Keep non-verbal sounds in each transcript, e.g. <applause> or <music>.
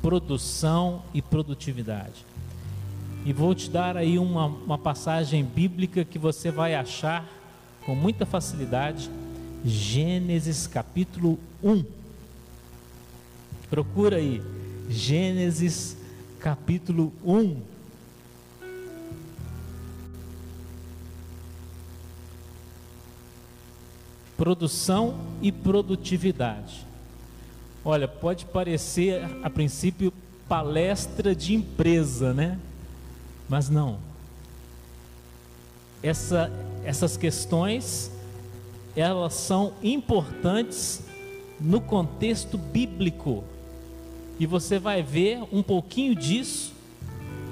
Produção e produtividade. E vou te dar aí uma, uma passagem bíblica que você vai achar com muita facilidade. Gênesis capítulo 1. Procura aí. Gênesis capítulo 1. Produção e produtividade. Olha, pode parecer a princípio palestra de empresa, né? Mas não. Essa, essas questões elas são importantes no contexto bíblico. E você vai ver um pouquinho disso.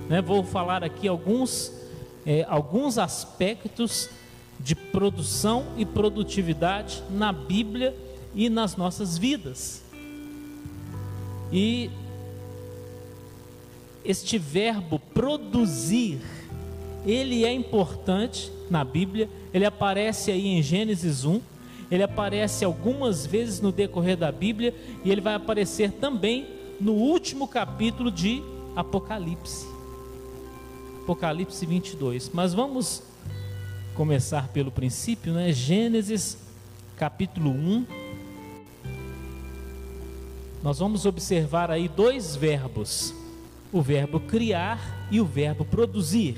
Né? Vou falar aqui alguns, é, alguns aspectos de produção e produtividade na Bíblia e nas nossas vidas. E este verbo produzir, ele é importante na Bíblia, ele aparece aí em Gênesis 1, ele aparece algumas vezes no decorrer da Bíblia e ele vai aparecer também no último capítulo de Apocalipse. Apocalipse 22. Mas vamos começar pelo princípio, né? Gênesis capítulo 1. Nós vamos observar aí dois verbos o verbo criar e o verbo produzir.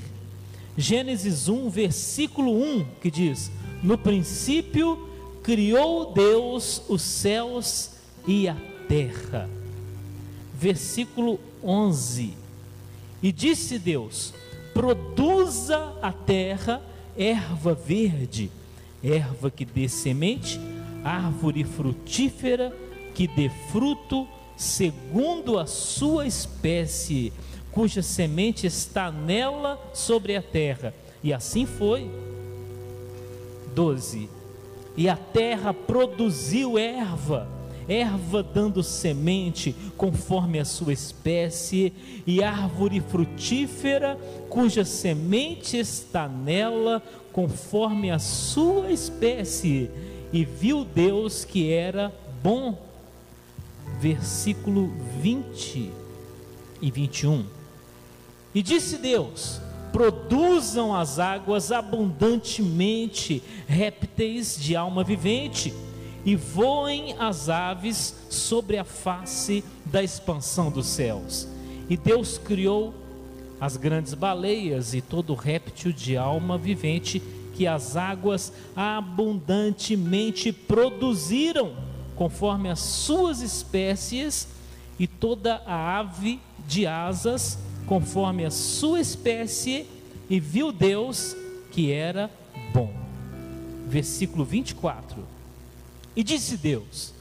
Gênesis 1, versículo 1, que diz: No princípio criou Deus os céus e a terra. Versículo 11: E disse Deus: Produza a terra erva verde, erva que dê semente, árvore frutífera que dê fruto segundo a sua espécie, cuja semente está nela sobre a terra. E assim foi. 12. E a terra produziu erva, erva dando semente conforme a sua espécie, e árvore frutífera, cuja semente está nela conforme a sua espécie. E viu Deus que era bom versículo 20 e 21. E disse Deus: Produzam as águas abundantemente répteis de alma vivente, e voem as aves sobre a face da expansão dos céus. E Deus criou as grandes baleias e todo réptil de alma vivente que as águas abundantemente produziram conforme as suas espécies, e toda a ave de asas, conforme a sua espécie, e viu Deus que era bom. Versículo 24. E disse Deus: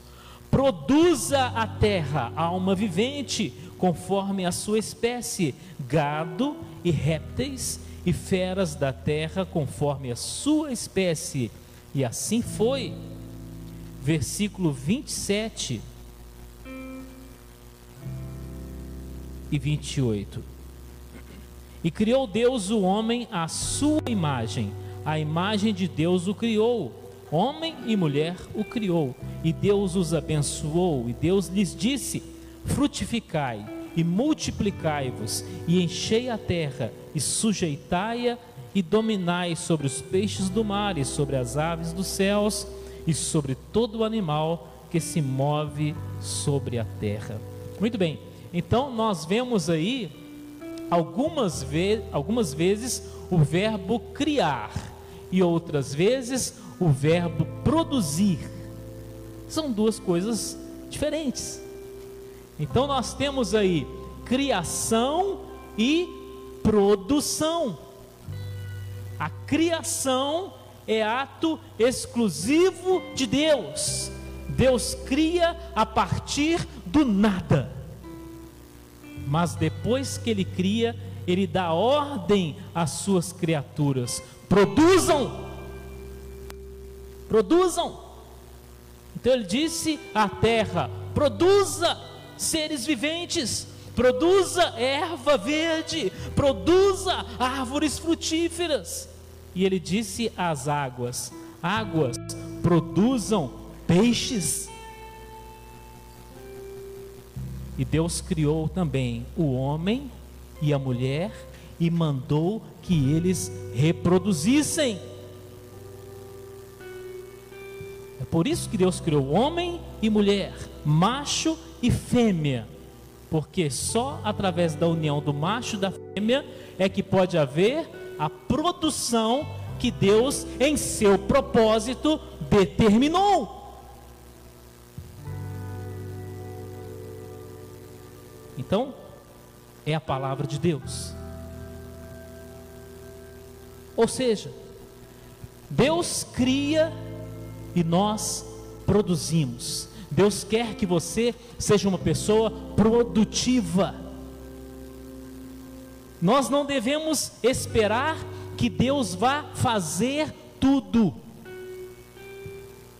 Produza a terra alma vivente, conforme a sua espécie, gado e répteis e feras da terra, conforme a sua espécie. E assim foi versículo 27 e 28. E criou Deus o homem à sua imagem, a imagem de Deus o criou, homem e mulher o criou, e Deus os abençoou, e Deus lhes disse: Frutificai e multiplicai-vos, e enchei a terra, e sujeitai-a, e dominai sobre os peixes do mar, e sobre as aves dos céus, e sobre todo animal que se move sobre a terra. Muito bem, então nós vemos aí algumas, ve algumas vezes o verbo criar e outras vezes o verbo produzir. São duas coisas diferentes. Então nós temos aí criação e produção. A criação é ato exclusivo de Deus. Deus cria a partir do nada. Mas depois que ele cria, ele dá ordem às suas criaturas: produzam, produzam. Então ele disse à terra: produza seres viventes, produza erva verde, produza árvores frutíferas. E ele disse às águas: Águas, produzam peixes. E Deus criou também o homem e a mulher e mandou que eles reproduzissem. Por isso que Deus criou homem e mulher, macho e fêmea, porque só através da união do macho e da fêmea é que pode haver a produção que Deus, em seu propósito, determinou. Então, é a palavra de Deus. Ou seja, Deus cria e nós produzimos. Deus quer que você seja uma pessoa produtiva. Nós não devemos esperar que Deus vá fazer tudo.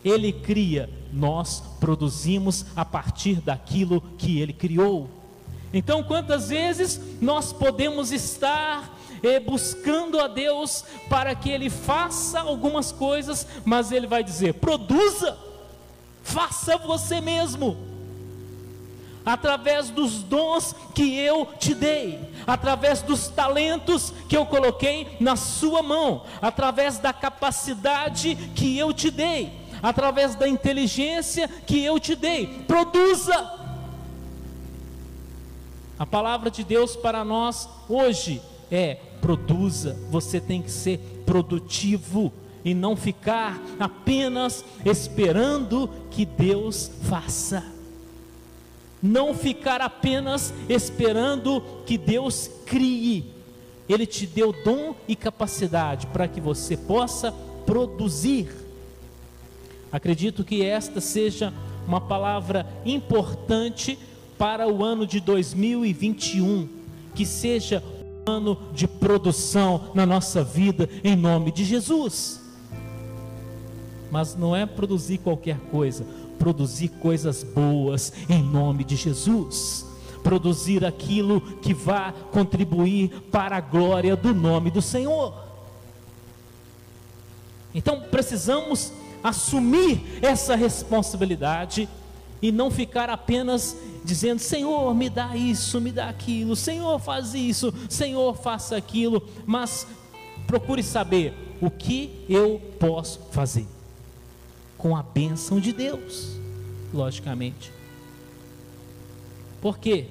Ele cria, nós produzimos a partir daquilo que ele criou. Então, quantas vezes nós podemos estar eh, buscando a Deus para que Ele faça algumas coisas, mas Ele vai dizer: produza, faça você mesmo através dos dons que eu te dei, através dos talentos que eu coloquei na sua mão, através da capacidade que eu te dei, através da inteligência que eu te dei. Produza. A palavra de Deus para nós hoje é: produza, você tem que ser produtivo e não ficar apenas esperando que Deus faça não ficar apenas esperando que Deus crie. Ele te deu dom e capacidade para que você possa produzir. Acredito que esta seja uma palavra importante para o ano de 2021, que seja ano de produção na nossa vida, em nome de Jesus. Mas não é produzir qualquer coisa, produzir coisas boas em nome de Jesus. Produzir aquilo que vá contribuir para a glória do nome do Senhor. Então precisamos assumir essa responsabilidade e não ficar apenas dizendo: Senhor, me dá isso, me dá aquilo, Senhor, faz isso, Senhor, faça aquilo, mas procure saber o que eu posso fazer com a bênção de Deus, logicamente. Por quê?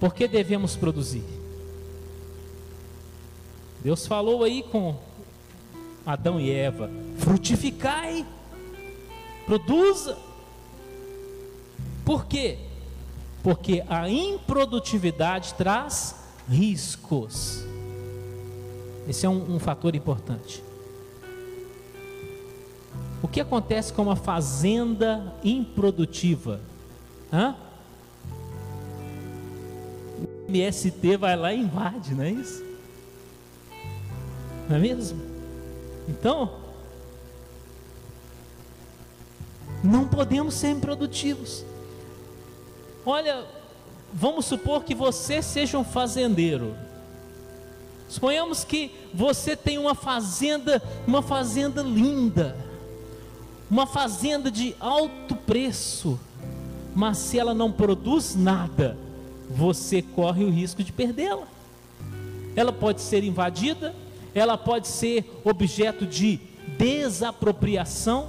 Porque devemos produzir. Deus falou aí com Adão e Eva: frutificai, produza. Por quê? Porque a improdutividade traz riscos. Esse é um, um fator importante. O que acontece com uma fazenda improdutiva? Hã? O MST vai lá e invade, não é isso? Não é mesmo? Então, não podemos ser improdutivos. Olha, vamos supor que você seja um fazendeiro. Suponhamos que você tem uma fazenda, uma fazenda linda uma fazenda de alto preço, mas se ela não produz nada, você corre o risco de perdê-la. Ela pode ser invadida, ela pode ser objeto de desapropriação.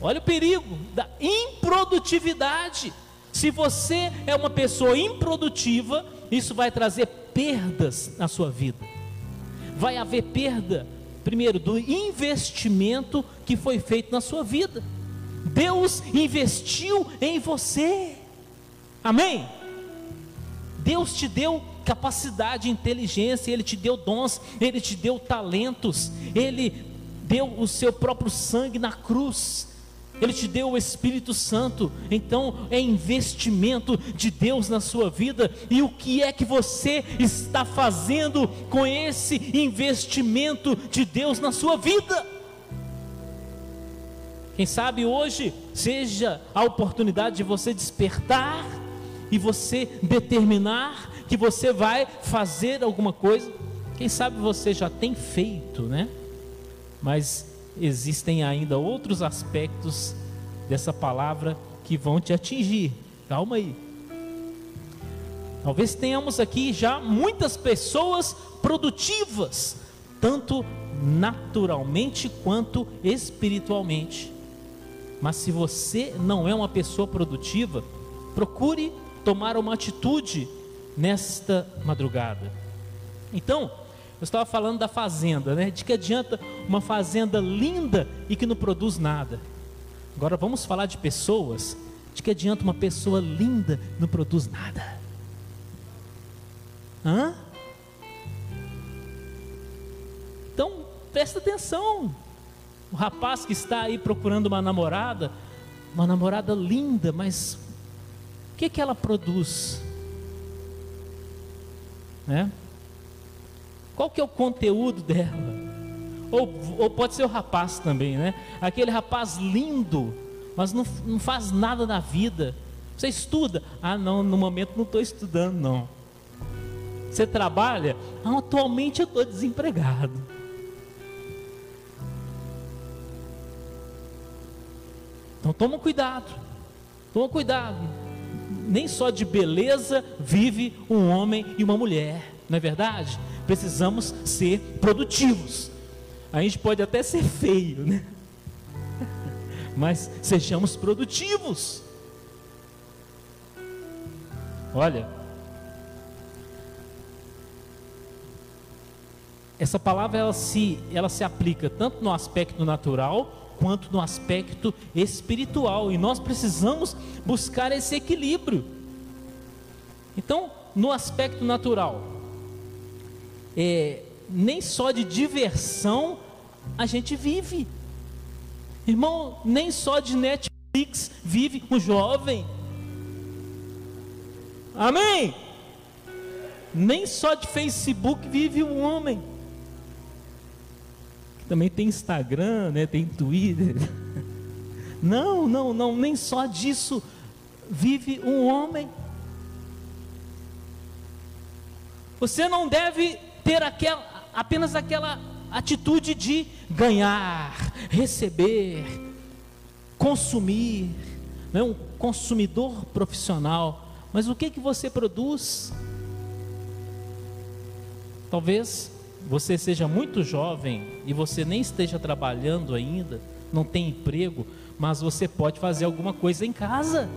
Olha o perigo da improdutividade. Se você é uma pessoa improdutiva, isso vai trazer perdas na sua vida. Vai haver perda primeiro, do investimento que foi feito na sua vida. Deus investiu em você. Amém? Deus te deu capacidade, inteligência, Ele te deu dons, Ele te deu talentos, Ele deu o seu próprio sangue na cruz ele te deu o Espírito Santo, então é investimento de Deus na sua vida. E o que é que você está fazendo com esse investimento de Deus na sua vida? Quem sabe hoje seja a oportunidade de você despertar e você determinar que você vai fazer alguma coisa. Quem sabe você já tem feito, né? Mas existem ainda outros aspectos dessa palavra que vão te atingir. Calma aí. Talvez tenhamos aqui já muitas pessoas produtivas, tanto naturalmente quanto espiritualmente. Mas se você não é uma pessoa produtiva, procure tomar uma atitude nesta madrugada. Então, eu estava falando da fazenda, né? De que adianta uma fazenda linda e que não produz nada. Agora vamos falar de pessoas. De que adianta uma pessoa linda e não produz nada? Hã? Então, presta atenção. O rapaz que está aí procurando uma namorada, uma namorada linda, mas o que, que ela produz? Né? Qual que é o conteúdo dela? Ou, ou pode ser o rapaz também, né? Aquele rapaz lindo, mas não, não faz nada na vida. Você estuda? Ah, não, no momento não estou estudando, não. Você trabalha? Ah, atualmente eu estou desempregado. Então toma cuidado. Toma cuidado. Nem só de beleza vive um homem e uma mulher, não é verdade? Precisamos ser produtivos. A gente pode até ser feio, né? <laughs> Mas sejamos produtivos. Olha, essa palavra ela se, ela se aplica tanto no aspecto natural quanto no aspecto espiritual e nós precisamos buscar esse equilíbrio. Então, no aspecto natural, é, nem só de diversão a gente vive. Irmão, nem só de Netflix vive um jovem. Amém? Nem só de Facebook vive um homem. Também tem Instagram, né? tem Twitter. <laughs> Não, não, não, nem só disso vive um homem. Você não deve ter aquela, apenas aquela atitude de ganhar, receber, consumir, não é um consumidor profissional. Mas o que que você produz? Talvez você seja muito jovem e você nem esteja trabalhando ainda, não tem emprego, mas você pode fazer alguma coisa em casa.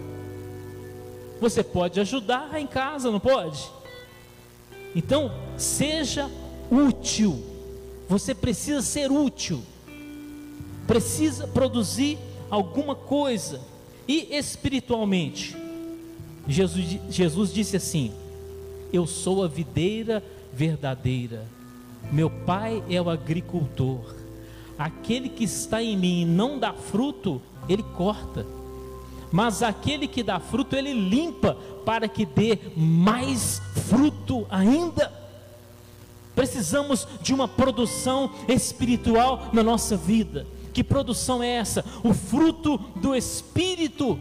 Você pode ajudar em casa, não pode? Então, seja útil. Você precisa ser útil. Precisa produzir alguma coisa. E espiritualmente, Jesus, Jesus disse assim: Eu sou a videira verdadeira. Meu pai é o agricultor. Aquele que está em mim e não dá fruto, ele corta. Mas aquele que dá fruto, ele limpa para que dê mais fruto ainda. Precisamos de uma produção espiritual na nossa vida. Que produção é essa? O fruto do Espírito.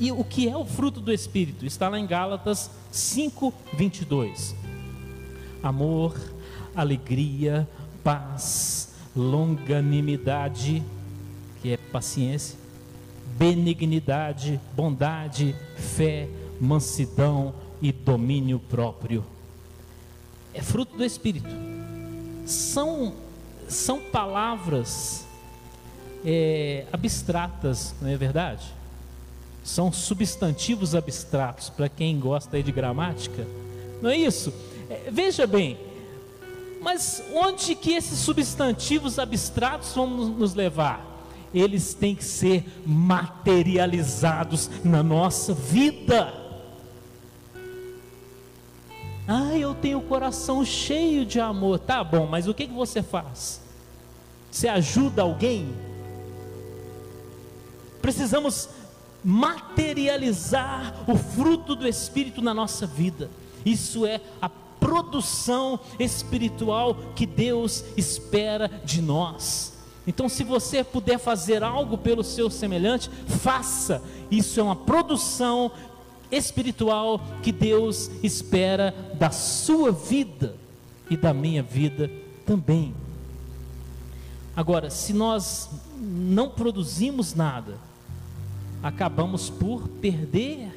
E o que é o fruto do Espírito? Está lá em Gálatas 5, 22. Amor, alegria, paz, longanimidade, que é paciência, benignidade, bondade, fé, mansidão e domínio próprio. É fruto do Espírito. São, são palavras é, abstratas, não é verdade? São substantivos abstratos, para quem gosta de gramática. Não é isso? É, veja bem, mas onde que esses substantivos abstratos vão nos levar? Eles têm que ser materializados na nossa vida. Ah, eu tenho o coração cheio de amor. Tá bom, mas o que, que você faz? Você ajuda alguém? Precisamos materializar o fruto do Espírito na nossa vida. Isso é a produção espiritual que Deus espera de nós. Então, se você puder fazer algo pelo seu semelhante, faça. Isso é uma produção espiritual que Deus espera da sua vida e da minha vida também. Agora, se nós não produzimos nada, acabamos por perder.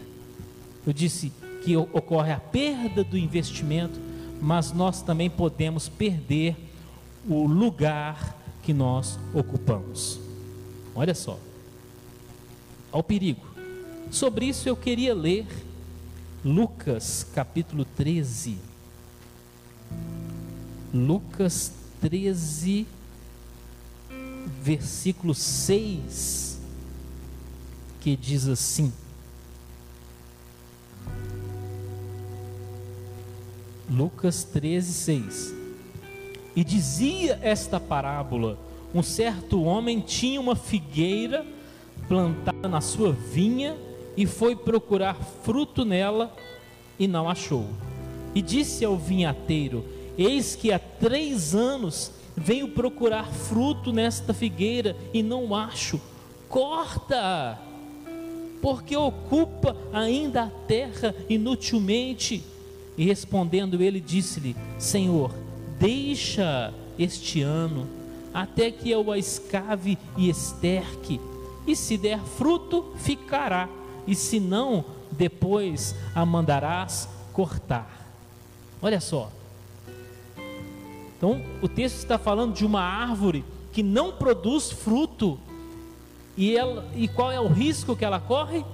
Eu disse que ocorre a perda do investimento, mas nós também podemos perder o lugar que nós ocupamos. Olha só, ao perigo. Sobre isso eu queria ler Lucas capítulo 13. Lucas 13, versículo 6, que diz assim: Lucas 13, 6. E dizia esta parábola: um certo homem tinha uma figueira plantada na sua vinha e foi procurar fruto nela e não achou. E disse ao vinhateiro: Eis que há três anos venho procurar fruto nesta figueira e não acho. Corta, porque ocupa ainda a terra inutilmente. E respondendo ele, disse-lhe: Senhor, deixa este ano, até que eu a escave e esterque, e se der fruto, ficará, e se não, depois a mandarás cortar. Olha só. Então, o texto está falando de uma árvore que não produz fruto. E, ela, e qual é o risco que ela corre?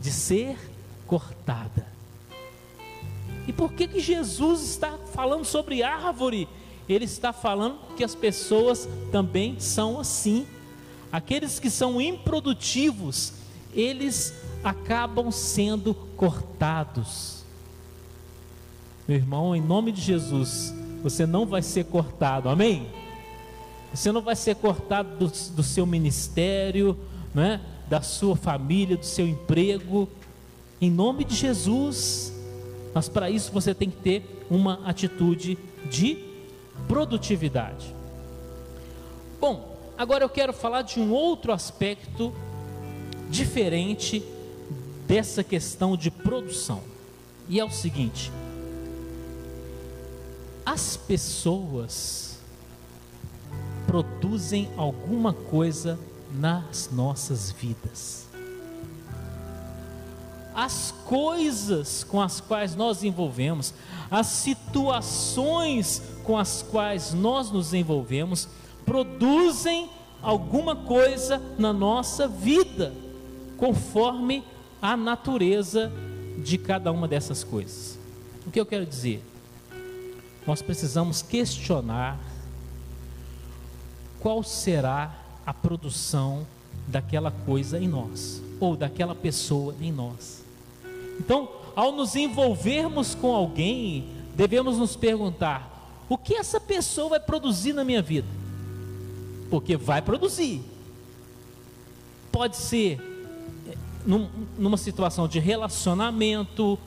De ser cortada. E por que, que Jesus está falando sobre árvore? Ele está falando que as pessoas também são assim. Aqueles que são improdutivos, eles acabam sendo cortados. Meu irmão, em nome de Jesus, você não vai ser cortado, amém? Você não vai ser cortado do, do seu ministério, né? da sua família, do seu emprego, em nome de Jesus. Mas para isso você tem que ter uma atitude de produtividade. Bom, agora eu quero falar de um outro aspecto diferente dessa questão de produção. E é o seguinte: as pessoas produzem alguma coisa nas nossas vidas as coisas com as quais nós envolvemos, as situações com as quais nós nos envolvemos, produzem alguma coisa na nossa vida, conforme a natureza de cada uma dessas coisas. O que eu quero dizer? Nós precisamos questionar qual será a produção daquela coisa em nós, ou daquela pessoa em nós. Então, ao nos envolvermos com alguém, devemos nos perguntar: o que essa pessoa vai produzir na minha vida? Porque vai produzir. Pode ser num, numa situação de relacionamento,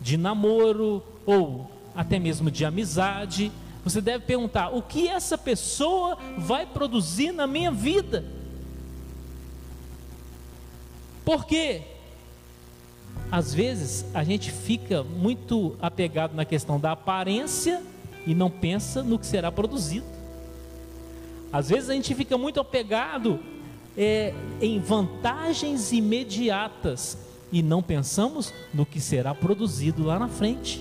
de namoro ou até mesmo de amizade. Você deve perguntar: o que essa pessoa vai produzir na minha vida? Por quê? às vezes a gente fica muito apegado na questão da aparência e não pensa no que será produzido. Às vezes a gente fica muito apegado é, em vantagens imediatas e não pensamos no que será produzido lá na frente.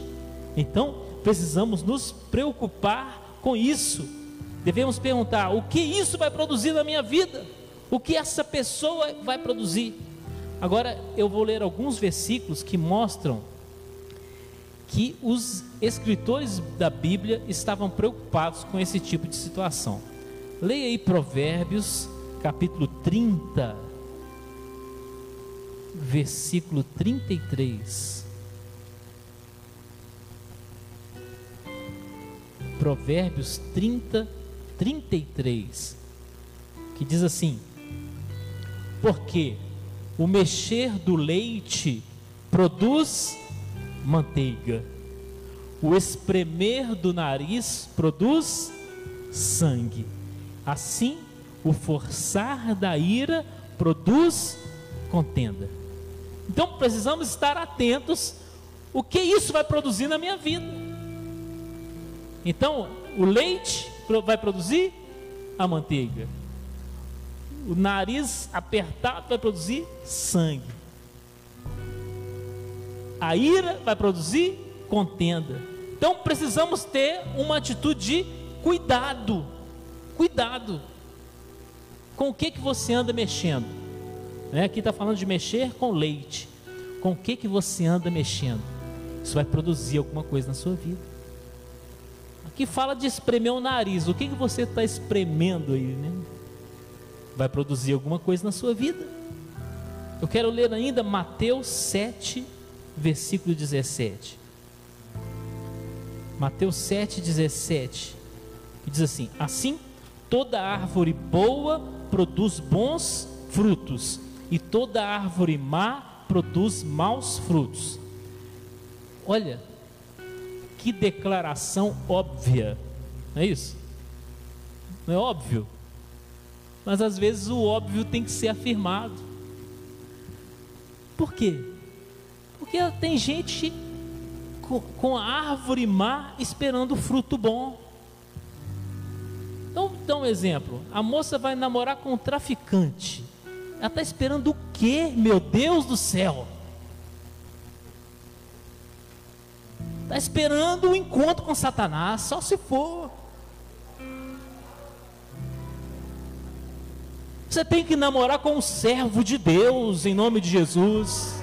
Então precisamos nos preocupar com isso. Devemos perguntar: o que isso vai produzir na minha vida? O que essa pessoa vai produzir? Agora eu vou ler alguns versículos que mostram que os escritores da Bíblia estavam preocupados com esse tipo de situação. Leia aí Provérbios, capítulo 30, versículo 33. Provérbios 30, 33, que diz assim: Porque o mexer do leite produz manteiga, o espremer do nariz produz sangue. Assim, o forçar da ira produz contenda. Então precisamos estar atentos o que isso vai produzir na minha vida. Então, o leite vai produzir a manteiga. O nariz apertado vai produzir sangue. A ira vai produzir contenda. Então precisamos ter uma atitude de cuidado. Cuidado. Com o que, que você anda mexendo? Né? Aqui está falando de mexer com leite. Com o que, que você anda mexendo? Isso vai produzir alguma coisa na sua vida. Aqui fala de espremer o nariz. O que, que você está espremendo aí? Né? Vai produzir alguma coisa na sua vida. Eu quero ler ainda Mateus 7, versículo 17. Mateus 7, 17. Que diz assim: Assim, toda árvore boa produz bons frutos, e toda árvore má produz maus frutos. Olha, que declaração óbvia, não é isso? Não é óbvio? Mas às vezes o óbvio tem que ser afirmado. Por quê? Porque tem gente com, a árvore má esperando fruto bom. Então, dá um exemplo: a moça vai namorar com um traficante. Ela está esperando o quê, meu Deus do céu? Está esperando o um encontro com Satanás, só se for. Você tem que namorar com um servo de Deus, em nome de Jesus.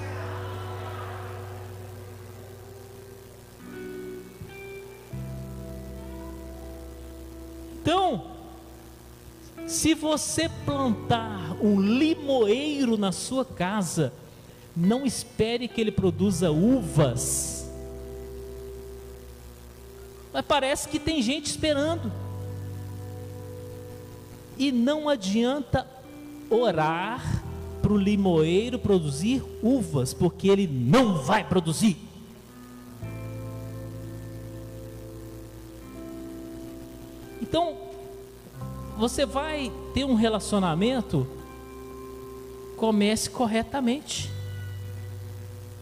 Se você plantar um limoeiro na sua casa, não espere que ele produza uvas. Mas parece que tem gente esperando. E não adianta orar para o limoeiro produzir uvas, porque ele não vai produzir. Você vai ter um relacionamento, comece corretamente.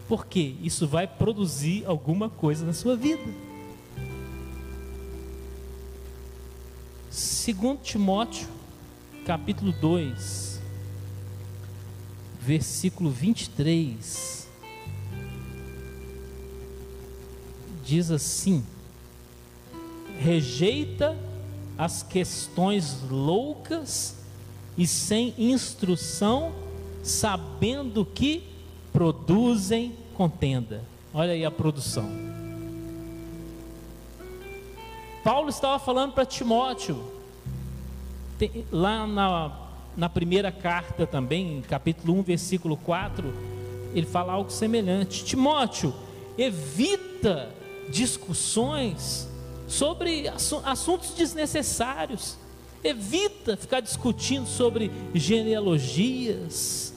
Porque isso vai produzir alguma coisa na sua vida. Segundo Timóteo, capítulo 2, versículo 23, diz assim: Rejeita as questões loucas e sem instrução, sabendo que produzem contenda. Olha aí a produção. Paulo estava falando para Timóteo, tem, lá na, na primeira carta também, capítulo 1, versículo 4, ele fala algo semelhante. Timóteo, evita discussões sobre assuntos desnecessários. Evita ficar discutindo sobre genealogias,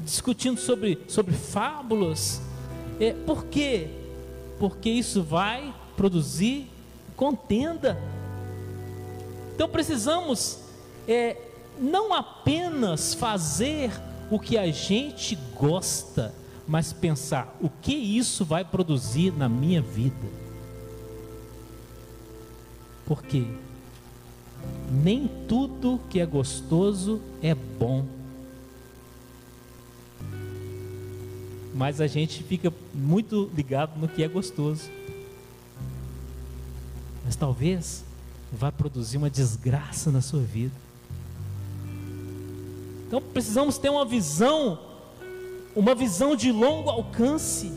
discutindo sobre, sobre fábulas. É, por quê? Porque isso vai produzir contenda. Então precisamos é, não apenas fazer o que a gente gosta, mas pensar o que isso vai produzir na minha vida. Porque nem tudo que é gostoso é bom. Mas a gente fica muito ligado no que é gostoso. Mas talvez vá produzir uma desgraça na sua vida. Então precisamos ter uma visão, uma visão de longo alcance.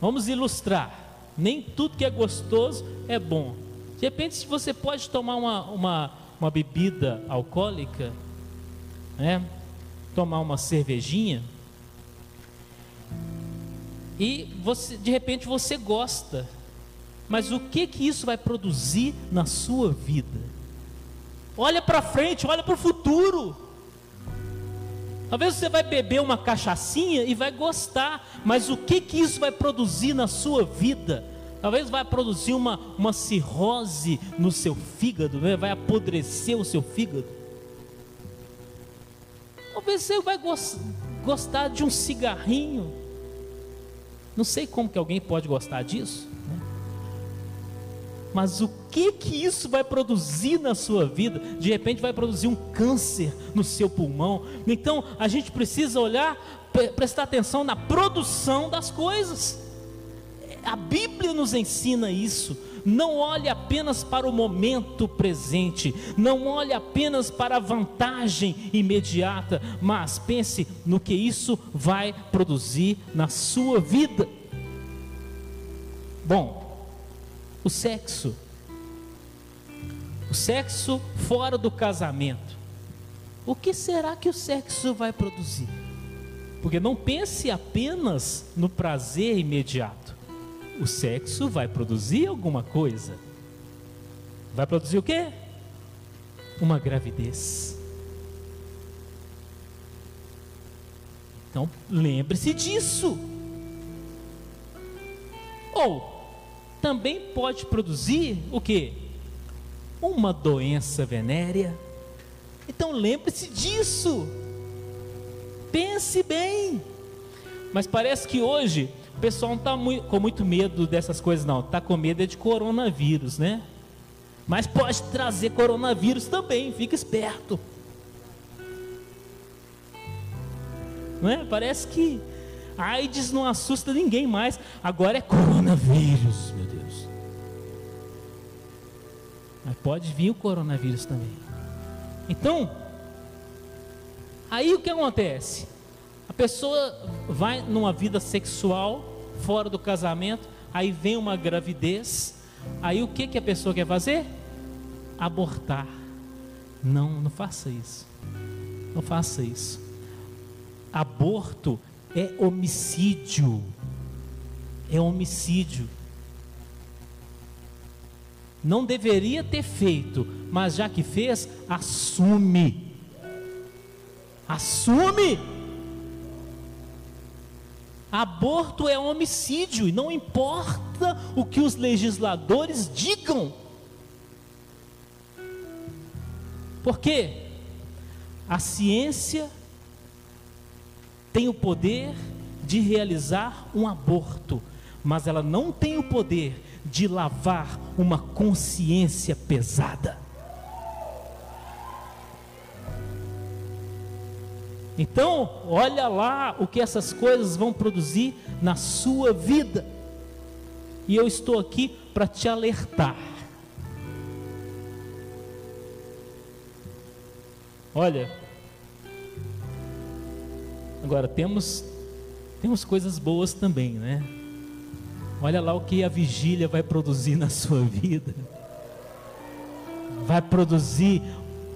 Vamos ilustrar nem tudo que é gostoso é bom. De repente, se você pode tomar uma, uma, uma bebida alcoólica, né? tomar uma cervejinha, e você, de repente você gosta, mas o que que isso vai produzir na sua vida? Olha para frente, olha para o futuro. Talvez você vai beber uma cachaçinha e vai gostar, mas o que que isso vai produzir na sua vida? Talvez vai produzir uma, uma cirrose no seu fígado, né? vai apodrecer o seu fígado. Talvez você vai gostar de um cigarrinho. Não sei como que alguém pode gostar disso. Mas o que que isso vai produzir na sua vida? De repente vai produzir um câncer no seu pulmão. Então a gente precisa olhar, prestar atenção na produção das coisas. A Bíblia nos ensina isso. Não olhe apenas para o momento presente, não olhe apenas para a vantagem imediata, mas pense no que isso vai produzir na sua vida. Bom, o sexo, o sexo fora do casamento, o que será que o sexo vai produzir? Porque não pense apenas no prazer imediato o sexo vai produzir alguma coisa. Vai produzir o quê? Uma gravidez. Então, lembre-se disso. Ou também pode produzir o quê? Uma doença venérea. Então, lembre-se disso. Pense bem. Mas parece que hoje o pessoal não está com muito medo dessas coisas, não. Está com medo é de coronavírus, né? Mas pode trazer coronavírus também, fica esperto. Não é? Parece que AIDS não assusta ninguém mais. Agora é coronavírus, meu Mas pode vir o coronavírus também. Então, aí o que acontece? A pessoa vai numa vida sexual fora do casamento, aí vem uma gravidez, aí o que, que a pessoa quer fazer? Abortar. Não, não faça isso. Não faça isso. Aborto é homicídio. É homicídio. Não deveria ter feito, mas já que fez, assume. Assume. Aborto é homicídio e não importa o que os legisladores digam. Porque a ciência tem o poder de realizar um aborto, mas ela não tem o poder de lavar uma consciência pesada. Então, olha lá o que essas coisas vão produzir na sua vida. E eu estou aqui para te alertar. Olha, agora temos temos coisas boas também, né? Olha lá o que a vigília vai produzir na sua vida. Vai produzir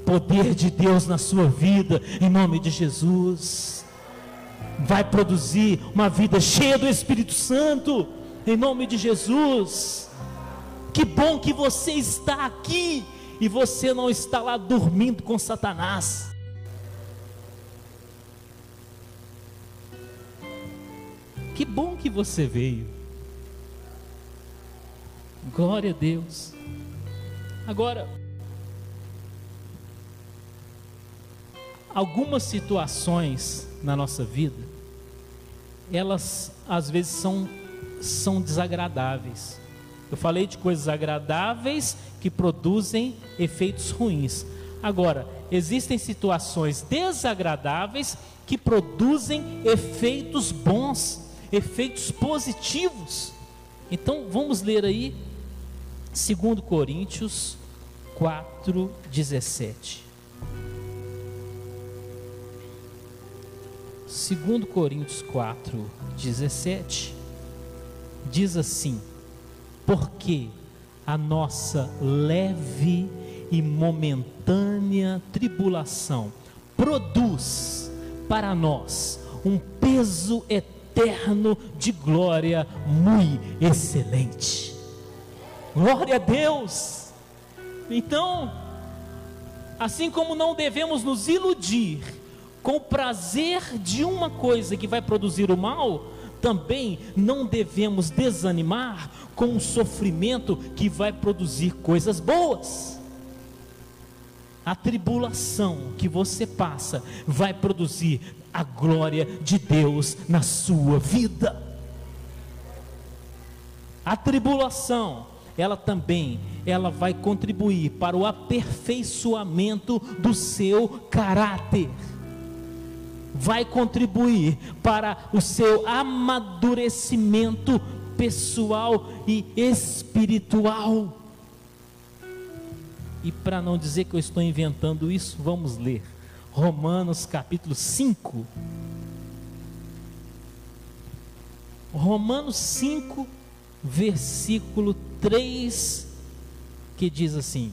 poder de Deus na sua vida, em nome de Jesus. Vai produzir uma vida cheia do Espírito Santo, em nome de Jesus. Que bom que você está aqui e você não está lá dormindo com Satanás. Que bom que você veio. Glória a Deus. Agora, algumas situações na nossa vida, elas às vezes são, são desagradáveis. Eu falei de coisas agradáveis que produzem efeitos ruins. Agora, existem situações desagradáveis que produzem efeitos bons, efeitos positivos. Então, vamos ler aí 2 Coríntios 4, 17. 2 Coríntios 4, 17, diz assim: Porque a nossa leve e momentânea tribulação produz para nós um peso eterno de glória muito excelente. Glória a Deus! Então, assim como não devemos nos iludir, com o prazer de uma coisa que vai produzir o mal, também não devemos desanimar com o sofrimento que vai produzir coisas boas. a tribulação que você passa vai produzir a glória de Deus na sua vida. A tribulação, ela também, ela vai contribuir para o aperfeiçoamento do seu caráter. Vai contribuir para o seu amadurecimento pessoal e espiritual. E para não dizer que eu estou inventando isso, vamos ler Romanos capítulo 5. Romanos 5, versículo 3, que diz assim: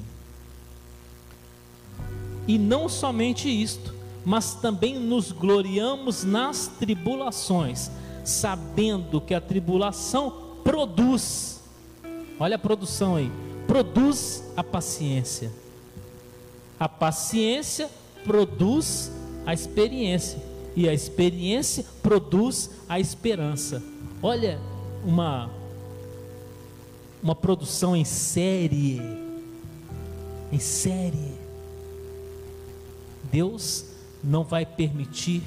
E não somente isto, mas também nos gloriamos nas tribulações, sabendo que a tribulação produz, olha a produção aí, produz a paciência. A paciência produz a experiência. E a experiência produz a esperança. Olha uma uma produção em série. Em série. Deus não vai permitir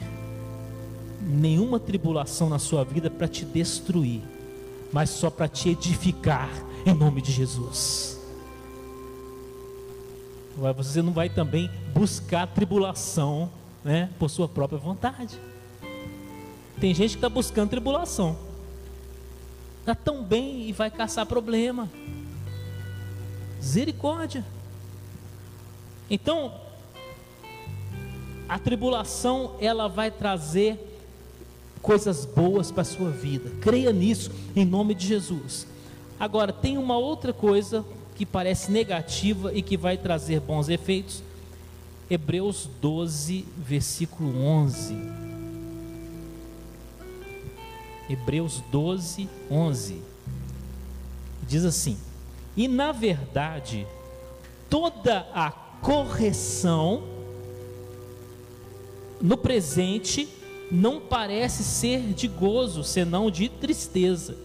nenhuma tribulação na sua vida para te destruir, mas só para te edificar em nome de Jesus. Você não vai também buscar tribulação né, por sua própria vontade. Tem gente que está buscando tribulação. Está tão bem e vai caçar problema. Misericórdia. Então, a tribulação ela vai trazer coisas boas para a sua vida. Creia nisso em nome de Jesus. Agora, tem uma outra coisa que parece negativa e que vai trazer bons efeitos. Hebreus 12, versículo 11. Hebreus 12, 11. Diz assim: E na verdade, toda a correção no presente não parece ser de gozo, senão de tristeza,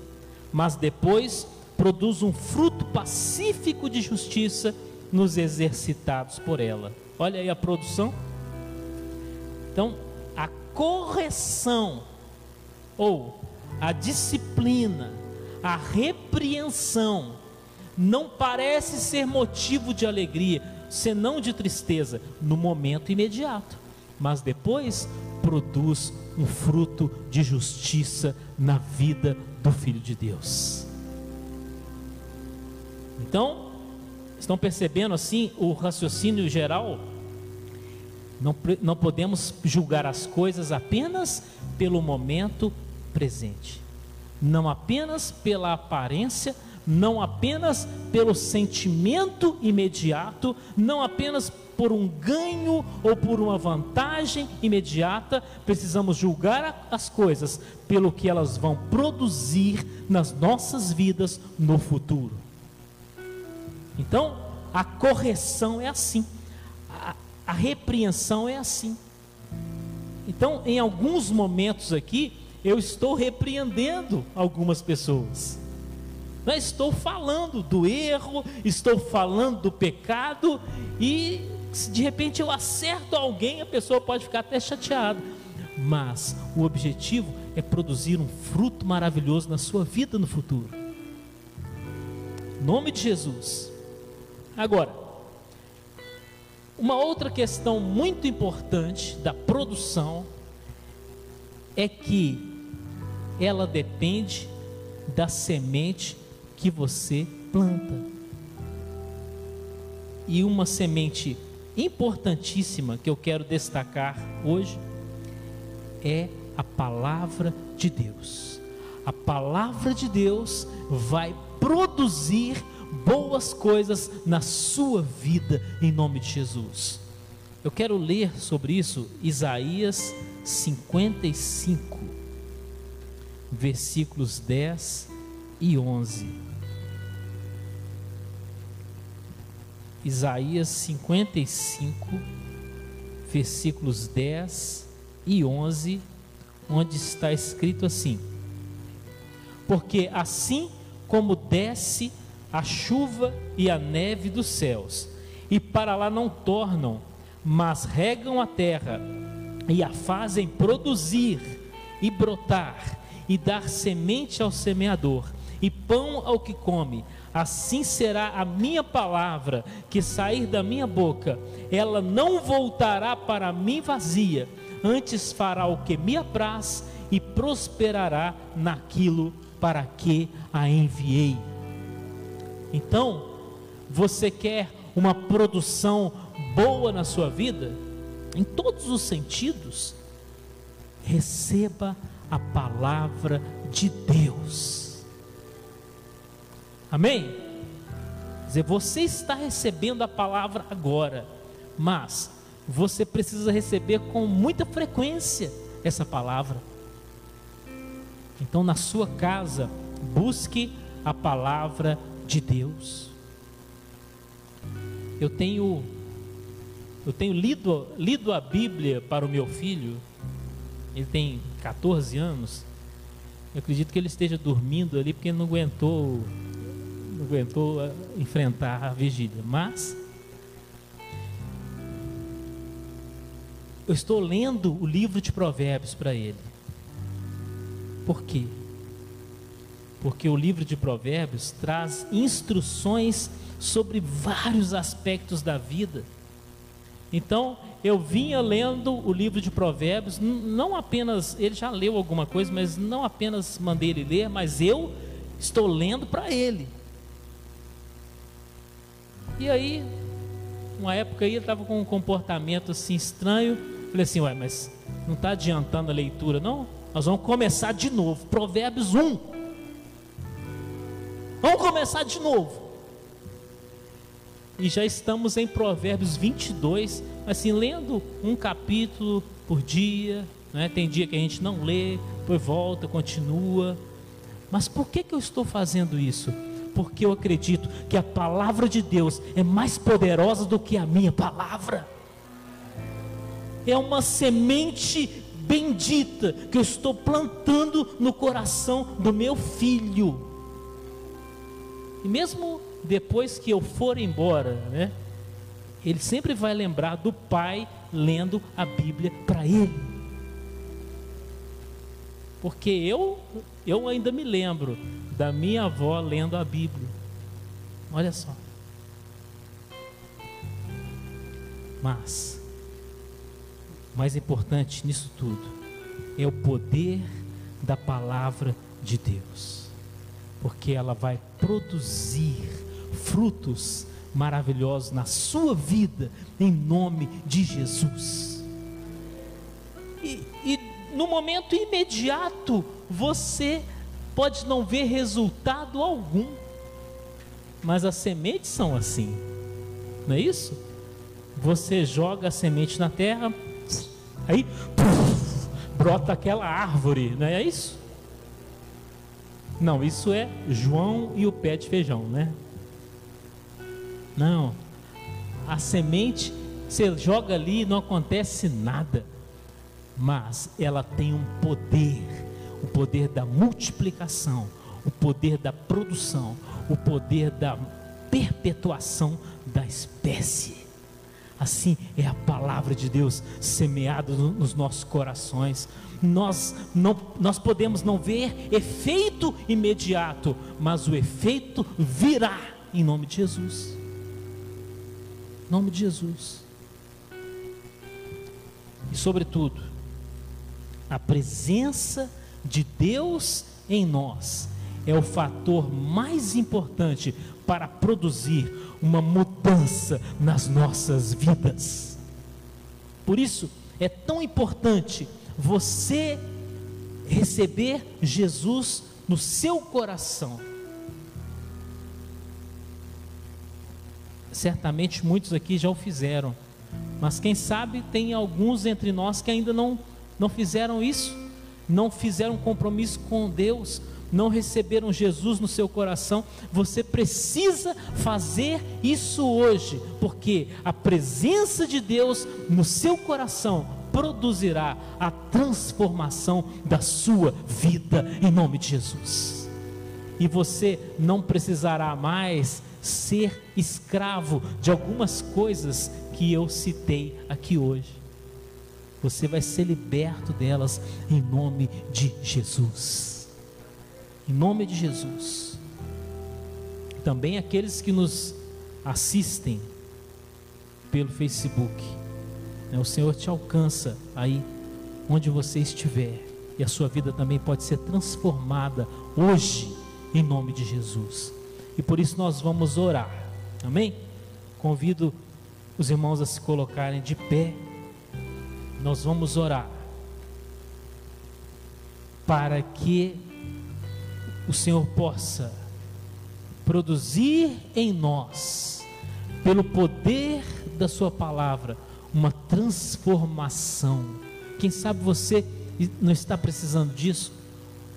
mas depois produz um fruto pacífico de justiça nos exercitados por ela. Olha aí a produção. Então, a correção ou a disciplina, a repreensão não parece ser motivo de alegria, senão de tristeza no momento imediato, mas depois produz um fruto de justiça na vida do filho de Deus. Então, estão percebendo assim o raciocínio geral? Não, não podemos julgar as coisas apenas pelo momento presente, não apenas pela aparência, não apenas pelo sentimento imediato, não apenas por um ganho ou por uma vantagem imediata, precisamos julgar as coisas pelo que elas vão produzir nas nossas vidas no futuro. Então, a correção é assim, a, a repreensão é assim. Então, em alguns momentos aqui, eu estou repreendendo algumas pessoas. Não estou falando do erro, estou falando do pecado e se de repente eu acerto alguém, a pessoa pode ficar até chateada. Mas o objetivo é produzir um fruto maravilhoso na sua vida no futuro. Em nome de Jesus. Agora, uma outra questão muito importante da produção é que ela depende da semente que você planta. E uma semente importantíssima que eu quero destacar hoje é a palavra de Deus. A palavra de Deus vai produzir boas coisas na sua vida, em nome de Jesus. Eu quero ler sobre isso Isaías 55, versículos 10 e 11. Isaías 55, versículos 10 e 11, onde está escrito assim: Porque assim como desce a chuva e a neve dos céus, e para lá não tornam, mas regam a terra e a fazem produzir e brotar e dar semente ao semeador e pão ao que come. Assim será a minha palavra que sair da minha boca, ela não voltará para mim vazia, antes fará o que me apraz e prosperará naquilo para que a enviei. Então, você quer uma produção boa na sua vida? Em todos os sentidos? Receba a palavra de Deus. Amém? Quer dizer, você está recebendo a palavra agora, mas você precisa receber com muita frequência essa palavra. Então, na sua casa, busque a palavra de Deus. Eu tenho eu tenho lido, lido a Bíblia para o meu filho. Ele tem 14 anos. Eu acredito que ele esteja dormindo ali porque não aguentou não aguentou eh, enfrentar a vigília. Mas eu estou lendo o livro de Provérbios para ele. Por quê? Porque o livro de Provérbios traz instruções sobre vários aspectos da vida. Então, eu vinha lendo o livro de Provérbios, não apenas, ele já leu alguma coisa, mas não apenas mandei ele ler, mas eu estou lendo para ele. E aí, uma época aí, ele estava com um comportamento assim estranho. Falei assim, ué, mas não está adiantando a leitura, não? Nós vamos começar de novo. Provérbios 1. Vamos começar de novo. E já estamos em Provérbios 22, assim, lendo um capítulo por dia. Né? Tem dia que a gente não lê, depois volta, continua. Mas por que, que eu estou fazendo isso? Porque eu acredito que a palavra de Deus é mais poderosa do que a minha palavra. É uma semente bendita que eu estou plantando no coração do meu filho. E mesmo depois que eu for embora, né, ele sempre vai lembrar do pai lendo a Bíblia para ele. Porque eu eu ainda me lembro da minha avó lendo a Bíblia. Olha só. Mas mais importante nisso tudo é o poder da palavra de Deus, porque ela vai produzir frutos maravilhosos na sua vida, em nome de Jesus. E, e no momento imediato, você pode não ver resultado algum, mas as sementes são assim, não é isso? Você joga a semente na terra, Aí puf, brota aquela árvore, não é isso? Não, isso é João e o pé de feijão, né? Não. A semente você joga ali e não acontece nada. Mas ela tem um poder, o poder da multiplicação, o poder da produção, o poder da perpetuação da espécie. Assim é a palavra de Deus semeada nos nossos corações. Nós, não, nós podemos não ver efeito imediato, mas o efeito virá em nome de Jesus. Em nome de Jesus. E sobretudo, a presença de Deus em nós é o fator mais importante para produzir uma mudança nas nossas vidas. Por isso, é tão importante você receber Jesus no seu coração. Certamente muitos aqui já o fizeram, mas quem sabe tem alguns entre nós que ainda não, não fizeram isso, não fizeram compromisso com Deus, não receberam Jesus no seu coração, você precisa fazer isso hoje, porque a presença de Deus no seu coração produzirá a transformação da sua vida em nome de Jesus. E você não precisará mais ser escravo de algumas coisas que eu citei aqui hoje. Você vai ser liberto delas em nome de Jesus. Em nome de Jesus. Também aqueles que nos assistem pelo Facebook. Né? O Senhor te alcança aí onde você estiver. E a sua vida também pode ser transformada hoje, em nome de Jesus. E por isso nós vamos orar. Amém? Convido os irmãos a se colocarem de pé. Nós vamos orar para que o Senhor possa produzir em nós, pelo poder da Sua palavra, uma transformação. Quem sabe você não está precisando disso?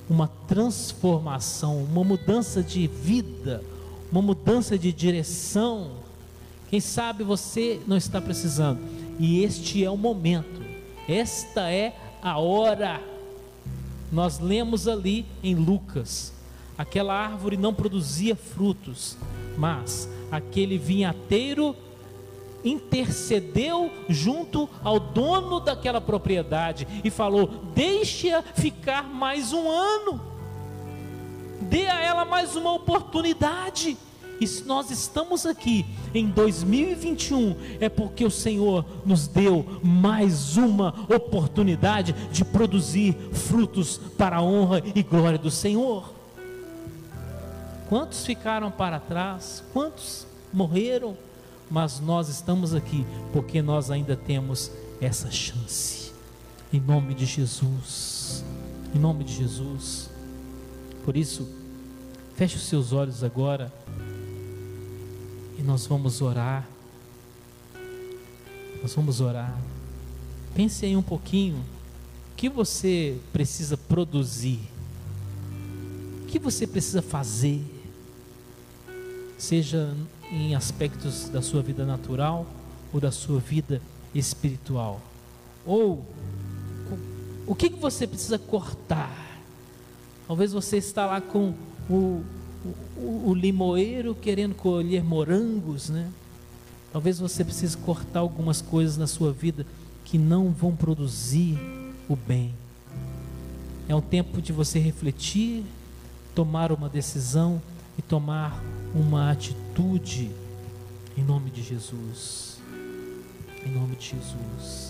Uma transformação, uma mudança de vida, uma mudança de direção. Quem sabe você não está precisando? E este é o momento, esta é a hora. Nós lemos ali em Lucas: aquela árvore não produzia frutos, mas aquele vinhateiro intercedeu junto ao dono daquela propriedade e falou: Deixe-a ficar mais um ano, dê a ela mais uma oportunidade. E se nós estamos aqui em 2021, é porque o Senhor nos deu mais uma oportunidade de produzir frutos para a honra e glória do Senhor. Quantos ficaram para trás? Quantos morreram? mas nós estamos aqui porque nós ainda temos essa chance. Em nome de Jesus. Em nome de Jesus. Por isso, feche os seus olhos agora e nós vamos orar. Nós vamos orar. Pense aí um pouquinho. O que você precisa produzir? O que você precisa fazer? Seja em aspectos da sua vida natural ou da sua vida espiritual? Ou o que, você precisa cortar? Talvez você está lá com o, o, o limoeiro querendo colher morangos, né? Talvez você precise cortar algumas coisas na sua vida que não vão produzir o bem. É um tempo de você refletir, tomar uma decisão e tomar uma atitude em nome de Jesus. Em nome de Jesus.